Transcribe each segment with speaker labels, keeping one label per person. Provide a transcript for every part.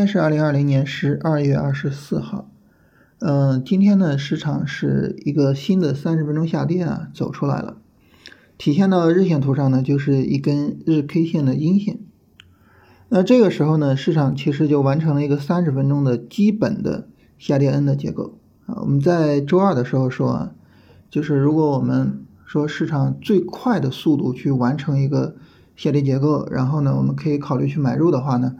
Speaker 1: 今天是二零二零年十二月二十四号，嗯，今天呢，市场是一个新的三十分钟下跌啊，走出来了，体现到日线图上呢，就是一根日 K 线的阴线。那这个时候呢，市场其实就完成了一个三十分钟的基本的下跌 N 的结构啊。我们在周二的时候说啊，就是如果我们说市场最快的速度去完成一个下跌结构，然后呢，我们可以考虑去买入的话呢。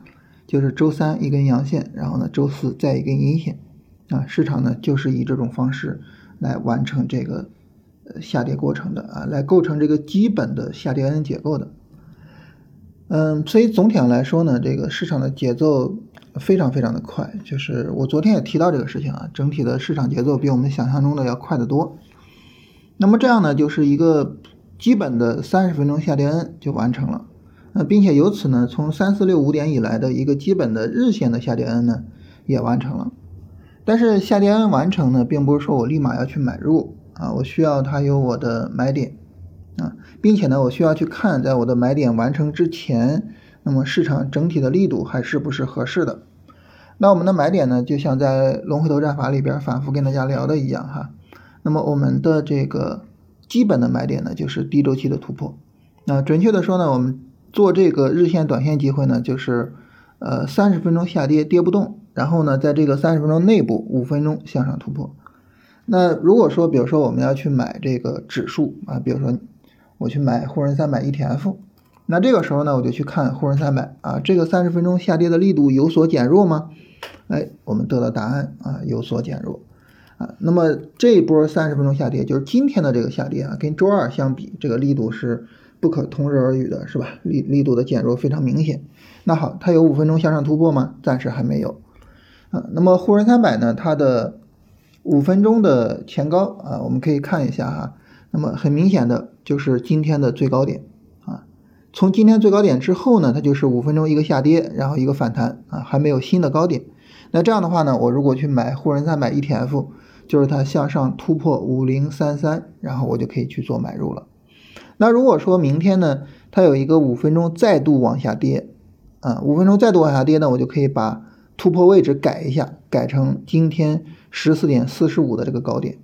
Speaker 1: 就是周三一根阳线，然后呢，周四再一根阴线，啊，市场呢就是以这种方式来完成这个呃下跌过程的啊，来构成这个基本的下跌 N 结构的。嗯，所以总体上来说呢，这个市场的节奏非常非常的快，就是我昨天也提到这个事情啊，整体的市场节奏比我们想象中的要快得多。那么这样呢，就是一个基本的三十分钟下跌 N 就完成了。那并且由此呢，从三四六五点以来的一个基本的日线的下跌 N 呢，也完成了。但是下跌 N 完成呢，并不是说我立马要去买入啊，我需要它有我的买点啊，并且呢，我需要去看在我的买点完成之前，那么市场整体的力度还是不是合适的。那我们的买点呢，就像在龙回头战法里边反复跟大家聊的一样哈，那么我们的这个基本的买点呢，就是低周期的突破。那准确的说呢，我们做这个日线、短线机会呢，就是呃三十分钟下跌跌不动，然后呢，在这个三十分钟内部五分钟向上突破。那如果说，比如说我们要去买这个指数啊，比如说我去买沪深三百 ETF，那这个时候呢，我就去看沪深三百啊，这个三十分钟下跌的力度有所减弱吗？哎，我们得到答案啊，有所减弱啊。那么这一波三十分钟下跌，就是今天的这个下跌啊，跟周二相比，这个力度是。不可同日而语的是吧？力力度的减弱非常明显。那好，它有五分钟向上突破吗？暂时还没有。啊，那么沪深三百呢？它的五分钟的前高啊，我们可以看一下哈。那么很明显的就是今天的最高点啊。从今天最高点之后呢，它就是五分钟一个下跌，然后一个反弹啊，还没有新的高点。那这样的话呢，我如果去买沪深三百 ETF，就是它向上突破五零三三，然后我就可以去做买入了。那如果说明天呢，它有一个五分钟再度往下跌，啊，五分钟再度往下跌呢，我就可以把突破位置改一下，改成今天十四点四十五的这个高点，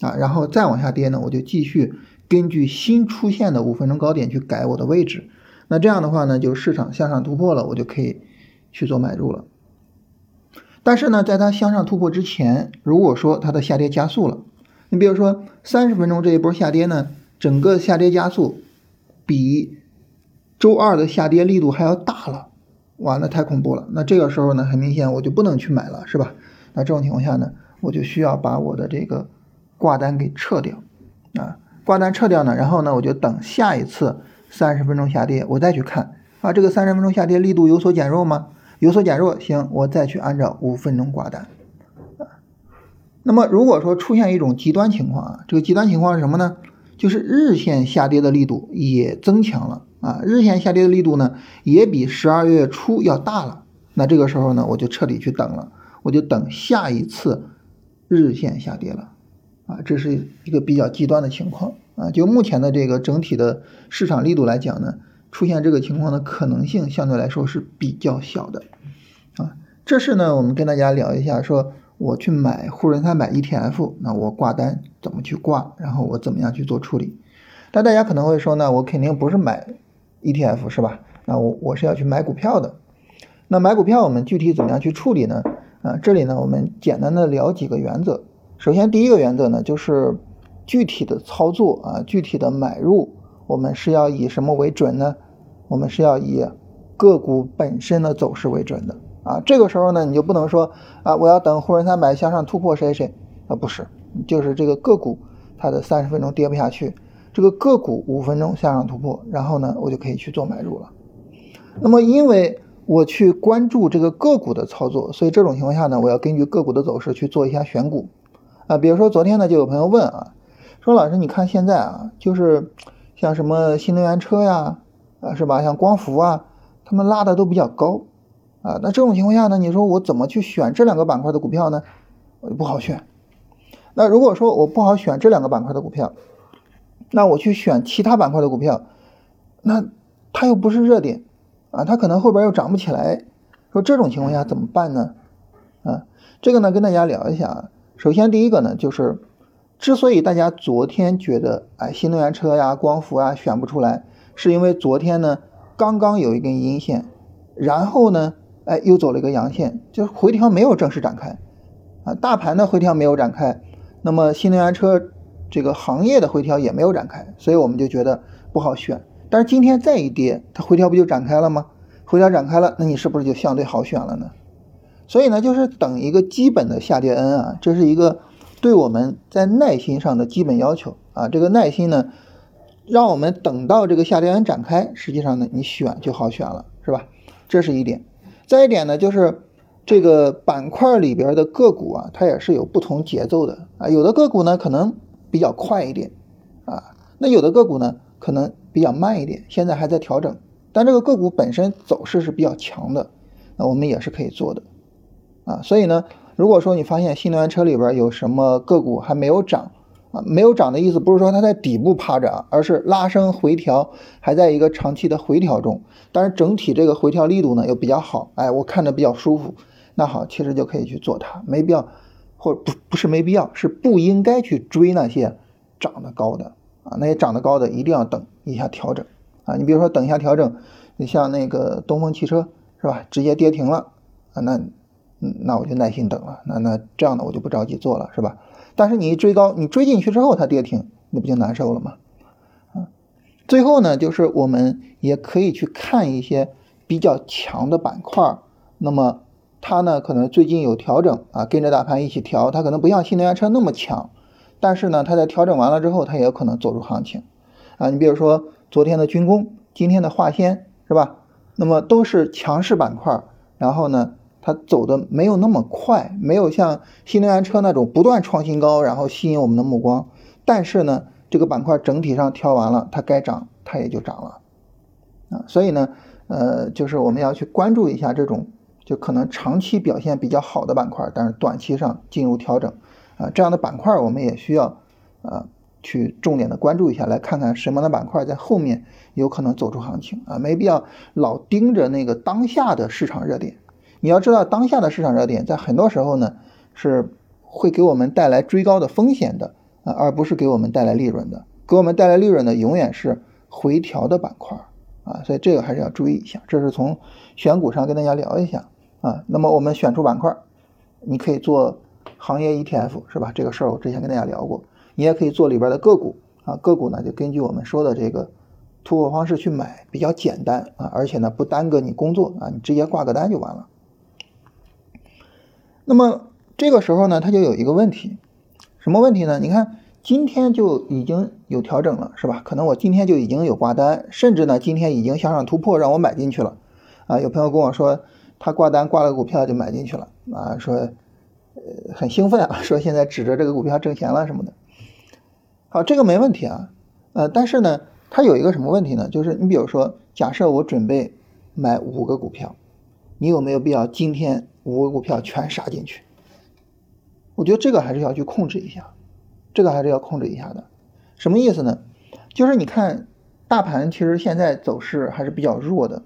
Speaker 1: 啊，然后再往下跌呢，我就继续根据新出现的五分钟高点去改我的位置。那这样的话呢，就市场向上突破了，我就可以去做买入了。但是呢，在它向上突破之前，如果说它的下跌加速了，你比如说三十分钟这一波下跌呢？整个下跌加速比周二的下跌力度还要大了，哇，那太恐怖了。那这个时候呢，很明显我就不能去买了，是吧？那这种情况下呢，我就需要把我的这个挂单给撤掉啊，挂单撤掉呢，然后呢，我就等下一次三十分钟下跌，我再去看啊，这个三十分钟下跌力度有所减弱吗？有所减弱，行，我再去按照五分钟挂单啊。那么如果说出现一种极端情况啊，这个极端情况是什么呢？就是日线下跌的力度也增强了啊，日线下跌的力度呢也比十二月初要大了。那这个时候呢，我就彻底去等了，我就等下一次日线下跌了啊，这是一个比较极端的情况啊。就目前的这个整体的市场力度来讲呢，出现这个情况的可能性相对来说是比较小的啊。这是呢，我们跟大家聊一下说。我去买沪深三百 ETF，那我挂单怎么去挂？然后我怎么样去做处理？但大家可能会说呢，我肯定不是买 ETF 是吧？那我我是要去买股票的。那买股票我们具体怎么样去处理呢？啊，这里呢我们简单的聊几个原则。首先第一个原则呢就是具体的操作啊，具体的买入，我们是要以什么为准呢？我们是要以个股本身的走势为准的。啊，这个时候呢，你就不能说啊，我要等沪深三百向上突破谁谁啊，不是，就是这个个股它的三十分钟跌不下去，这个个股五分钟向上突破，然后呢，我就可以去做买入了。那么，因为我去关注这个个股的操作，所以这种情况下呢，我要根据个股的走势去做一下选股啊。比如说昨天呢，就有朋友问啊，说老师，你看现在啊，就是像什么新能源车呀，啊是吧，像光伏啊，他们拉的都比较高。啊，那这种情况下呢？你说我怎么去选这两个板块的股票呢？我不好选。那如果说我不好选这两个板块的股票，那我去选其他板块的股票，那它又不是热点啊，它可能后边又涨不起来，说这种情况下怎么办呢？啊，这个呢跟大家聊一下啊。首先第一个呢就是，之所以大家昨天觉得哎新能源车呀、光伏啊选不出来，是因为昨天呢刚刚有一根阴线，然后呢哎又走了一个阳线，就是回调没有正式展开啊，大盘的回调没有展开，那么新能源车这个行业的回调也没有展开，所以我们就觉得不好选。但是今天再一跌，它回调不就展开了吗？回调展开了，那你是不是就相对好选了呢？所以呢，就是等一个基本的下跌 N 啊，这是一个对我们在耐心上的基本要求啊。这个耐心呢，让我们等到这个下跌 N 展开，实际上呢，你选就好选了，是吧？这是一点。再一点呢，就是这个板块里边的个股啊，它也是有不同节奏的啊。有的个股呢，可能比较快一点啊，那有的个股呢，可能比较慢一点，现在还在调整。但这个个股本身走势是比较强的，那我们也是可以做的，啊，所以呢，如果说你发现新能源车里边有什么个股还没有涨，没有涨的意思不是说它在底部趴着，而是拉升回调，还在一个长期的回调中，但是整体这个回调力度呢又比较好，哎，我看着比较舒服，那好，其实就可以去做它，没必要，或不不是没必要，是不应该去追那些涨得高的，啊，那些涨得高的一定要等一下调整。啊，你比如说等一下调整，你像那个东风汽车是吧？直接跌停了啊，那，那我就耐心等了。那那这样的我就不着急做了，是吧？但是你一追高，你追进去之后它跌停，那不就难受了吗？啊，最后呢，就是我们也可以去看一些比较强的板块，那么它呢可能最近有调整啊，跟着大盘一起调，它可能不像新能源车那么强，但是呢，它在调整完了之后，它也可能走出行情啊。你比如说。昨天的军工，今天的化纤，是吧？那么都是强势板块，然后呢，它走的没有那么快，没有像新能源车那种不断创新高，然后吸引我们的目光。但是呢，这个板块整体上挑完了，它该涨它也就涨了啊。所以呢，呃，就是我们要去关注一下这种就可能长期表现比较好的板块，但是短期上进入调整啊这样的板块，我们也需要啊。去重点的关注一下，来看看什么的板块在后面有可能走出行情啊，没必要老盯着那个当下的市场热点。你要知道，当下的市场热点在很多时候呢是会给我们带来追高的风险的啊，而不是给我们带来利润的。给我们带来利润的永远是回调的板块啊，所以这个还是要注意一下。这是从选股上跟大家聊一下啊。那么我们选出板块，你可以做行业 ETF 是吧？这个事儿我之前跟大家聊过。你也可以做里边的个股啊，个股呢就根据我们说的这个突破方式去买，比较简单啊，而且呢不耽搁你工作啊，你直接挂个单就完了。那么这个时候呢，它就有一个问题，什么问题呢？你看今天就已经有调整了，是吧？可能我今天就已经有挂单，甚至呢今天已经向上突破，让我买进去了啊。有朋友跟我说，他挂单挂了股票就买进去了啊，说呃很兴奋啊，说现在指着这个股票挣钱了什么的。好，这个没问题啊，呃，但是呢，它有一个什么问题呢？就是你比如说，假设我准备买五个股票，你有没有必要今天五个股票全杀进去？我觉得这个还是要去控制一下，这个还是要控制一下的。什么意思呢？就是你看大盘其实现在走势还是比较弱的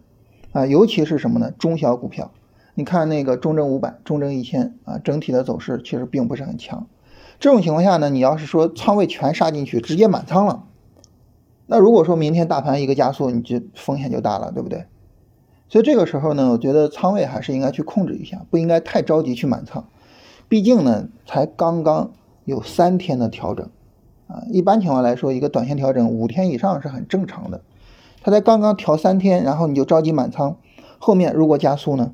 Speaker 1: 啊，尤其是什么呢？中小股票，你看那个中证五百、中证一千啊，整体的走势其实并不是很强。这种情况下呢，你要是说仓位全杀进去，直接满仓了，那如果说明天大盘一个加速，你就风险就大了，对不对？所以这个时候呢，我觉得仓位还是应该去控制一下，不应该太着急去满仓。毕竟呢，才刚刚有三天的调整啊，一般情况来说，一个短线调整五天以上是很正常的。它才刚刚调三天，然后你就着急满仓，后面如果加速呢，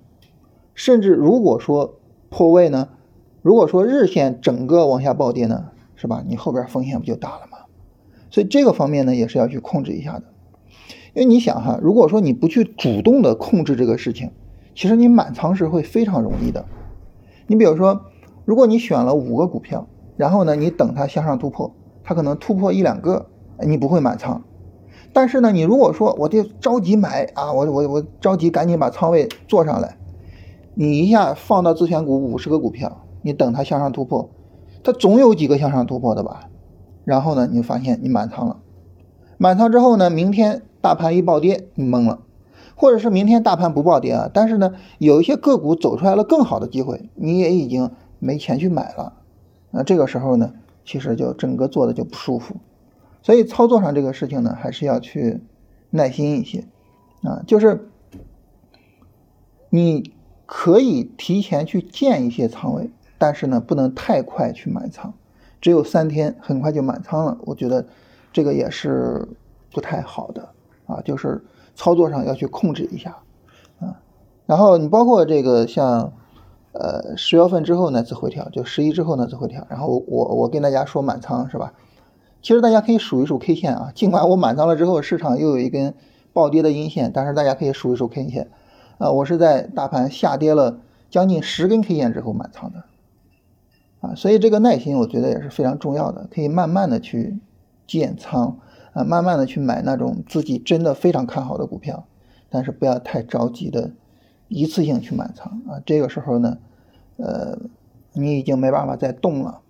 Speaker 1: 甚至如果说破位呢？如果说日线整个往下暴跌呢，是吧？你后边风险不就大了吗？所以这个方面呢，也是要去控制一下的。因为你想哈，如果说你不去主动的控制这个事情，其实你满仓是会非常容易的。你比如说，如果你选了五个股票，然后呢，你等它向上突破，它可能突破一两个，你不会满仓。但是呢，你如果说我就着急买啊，我我我着急赶紧把仓位做上来，你一下放到自选股五十个股票。你等它向上突破，它总有几个向上突破的吧？然后呢，你发现你满仓了，满仓之后呢，明天大盘一暴跌，你懵了，或者是明天大盘不暴跌啊，但是呢，有一些个股走出来了更好的机会，你也已经没钱去买了，那这个时候呢，其实就整个做的就不舒服。所以操作上这个事情呢，还是要去耐心一些啊，就是你可以提前去建一些仓位，但是呢，不能太快去满仓。只有三天，很快就满仓了，我觉得这个也是不太好的啊，就是操作上要去控制一下啊。然后你包括这个像呃十月份之后呢次回调，就十一之后呢次回调，然后我我跟大家说满仓是吧？其实大家可以数一数 K 线啊，尽管我满仓了之后，市场又有一根暴跌的阴线，但是大家可以数一数 K 线啊，我是在大盘下跌了将近十根 K 线之后满仓的啊，所以这个耐心我觉得也是非常重要的，可以慢慢的去建仓啊，慢慢的去买那种自己真的非常看好的股票，但是不要太着急的一次性去满仓啊，这个时候呢，呃，你已经没办法再动了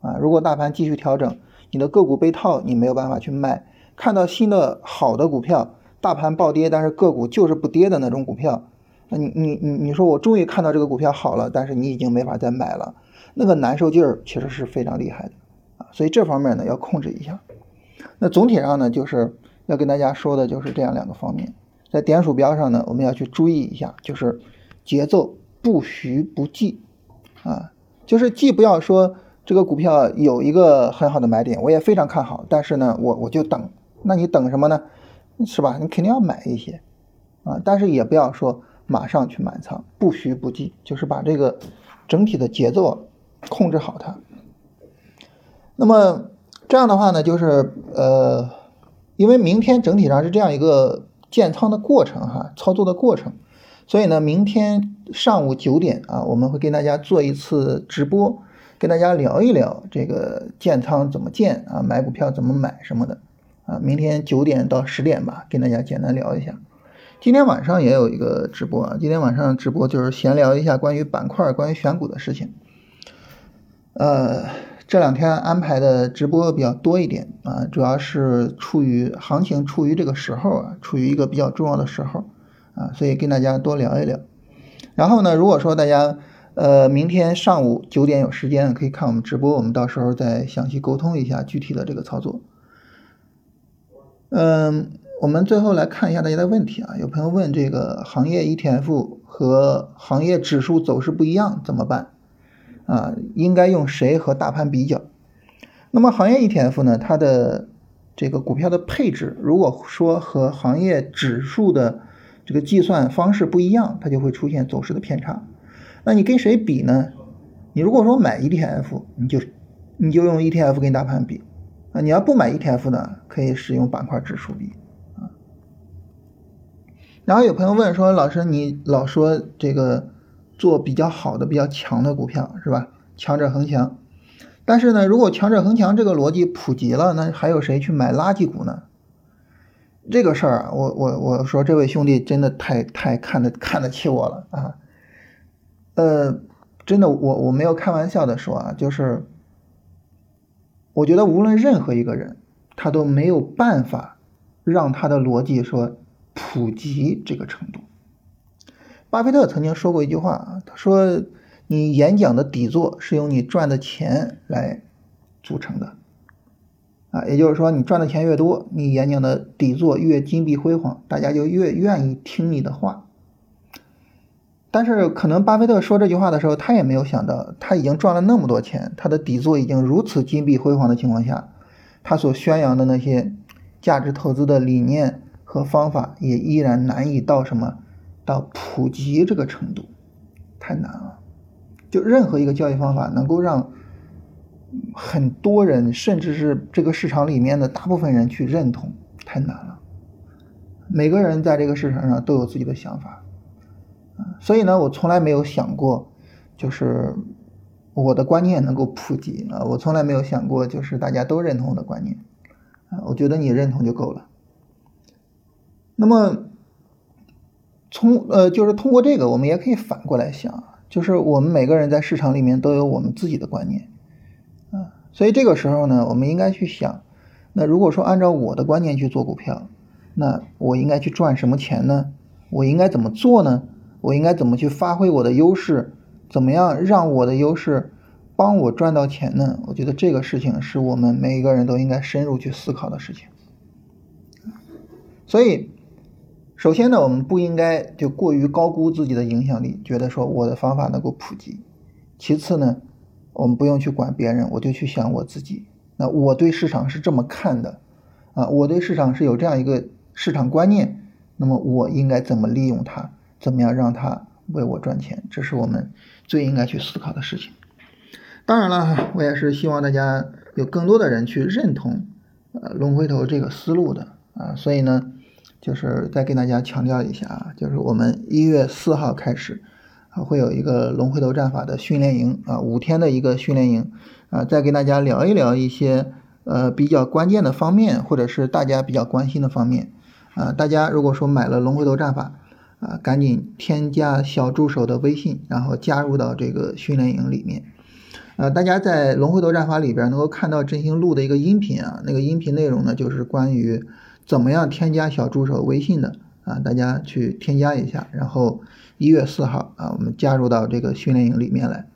Speaker 1: 啊，如果大盘继续调整。你的个股被套，你没有办法去卖。看到新的好的股票，大盘暴跌，但是个股就是不跌的那种股票，那你你你你说我终于看到这个股票好了，但是你已经没法再买了，那个难受劲儿其实是非常厉害的啊。所以这方面呢要控制一下。那总体上呢，就是要跟大家说的就是这样两个方面。在点鼠标上呢，我们要去注意一下，就是节奏不徐不急啊，就是既不要说。这个股票有一个很好的买点，我也非常看好。但是呢，我我就等。那你等什么呢？是吧？你肯定要买一些啊，但是也不要说马上去满仓，不徐不急，就是把这个整体的节奏控制好它。那么这样的话呢，就是呃，因为明天整体上是这样一个建仓的过程哈，操作的过程，所以呢，明天上午九点啊，我们会跟大家做一次直播。跟大家聊一聊这个建仓怎么建啊，买股票怎么买什么的啊。明天九点到十点吧，跟大家简单聊一下。今天晚上也有一个直播啊，今天晚上直播就是闲聊一下关于板块、关于选股的事情。呃，这两天安排的直播比较多一点啊，主要是处于行情处于这个时候啊，处于一个比较重要的时候啊，所以跟大家多聊一聊。然后呢，如果说大家。呃，明天上午九点有时间可以看我们直播，我们到时候再详细沟通一下具体的这个操作。嗯，我们最后来看一下大家的问题啊，有朋友问这个行业 ETF 和行业指数走势不一样怎么办？啊，应该用谁和大盘比较？那么行业 ETF 呢，它的这个股票的配置，如果说和行业指数的这个计算方式不一样，它就会出现走势的偏差。那你跟谁比呢？你如果说买 ETF，你就你就用 ETF 跟大盘比啊。你要不买 ETF 呢，可以使用板块指数比啊。然后有朋友问说，老师你老说这个做比较好的、比较强的股票是吧？强者恒强。但是呢，如果强者恒强这个逻辑普及了，那还有谁去买垃圾股呢？这个事儿啊，我我我说这位兄弟真的太太看得看得起我了啊。呃，真的，我我没有开玩笑的说啊，就是我觉得无论任何一个人，他都没有办法让他的逻辑说普及这个程度。巴菲特曾经说过一句话，他说：“你演讲的底座是用你赚的钱来组成的啊，也就是说，你赚的钱越多，你演讲的底座越金碧辉煌，大家就越愿意听你的话。”但是可能巴菲特说这句话的时候，他也没有想到，他已经赚了那么多钱，他的底座已经如此金碧辉煌的情况下，他所宣扬的那些价值投资的理念和方法，也依然难以到什么，到普及这个程度，太难了。就任何一个交易方法能够让很多人，甚至是这个市场里面的大部分人去认同，太难了。每个人在这个市场上都有自己的想法。所以呢，我从来没有想过，就是我的观念能够普及啊，我从来没有想过，就是大家都认同我的观念啊，我觉得你认同就够了。那么，从呃，就是通过这个，我们也可以反过来想，就是我们每个人在市场里面都有我们自己的观念啊，所以这个时候呢，我们应该去想，那如果说按照我的观念去做股票，那我应该去赚什么钱呢？我应该怎么做呢？我应该怎么去发挥我的优势？怎么样让我的优势帮我赚到钱呢？我觉得这个事情是我们每一个人都应该深入去思考的事情。所以，首先呢，我们不应该就过于高估自己的影响力，觉得说我的方法能够普及。其次呢，我们不用去管别人，我就去想我自己。那我对市场是这么看的啊，我对市场是有这样一个市场观念，那么我应该怎么利用它？怎么样让它为我赚钱？这是我们最应该去思考的事情。当然了，我也是希望大家有更多的人去认同呃龙回头这个思路的啊，所以呢，就是再跟大家强调一下啊，就是我们一月四号开始啊会有一个龙回头战法的训练营啊，五天的一个训练营。啊，再跟大家聊一聊一些呃比较关键的方面，或者是大家比较关心的方面。啊，大家如果说买了龙回头战法，啊，赶紧添加小助手的微信，然后加入到这个训练营里面。呃，大家在龙回头战法里边能够看到振兴录的一个音频啊，那个音频内容呢就是关于怎么样添加小助手微信的啊，大家去添加一下，然后一月四号啊，我们加入到这个训练营里面来。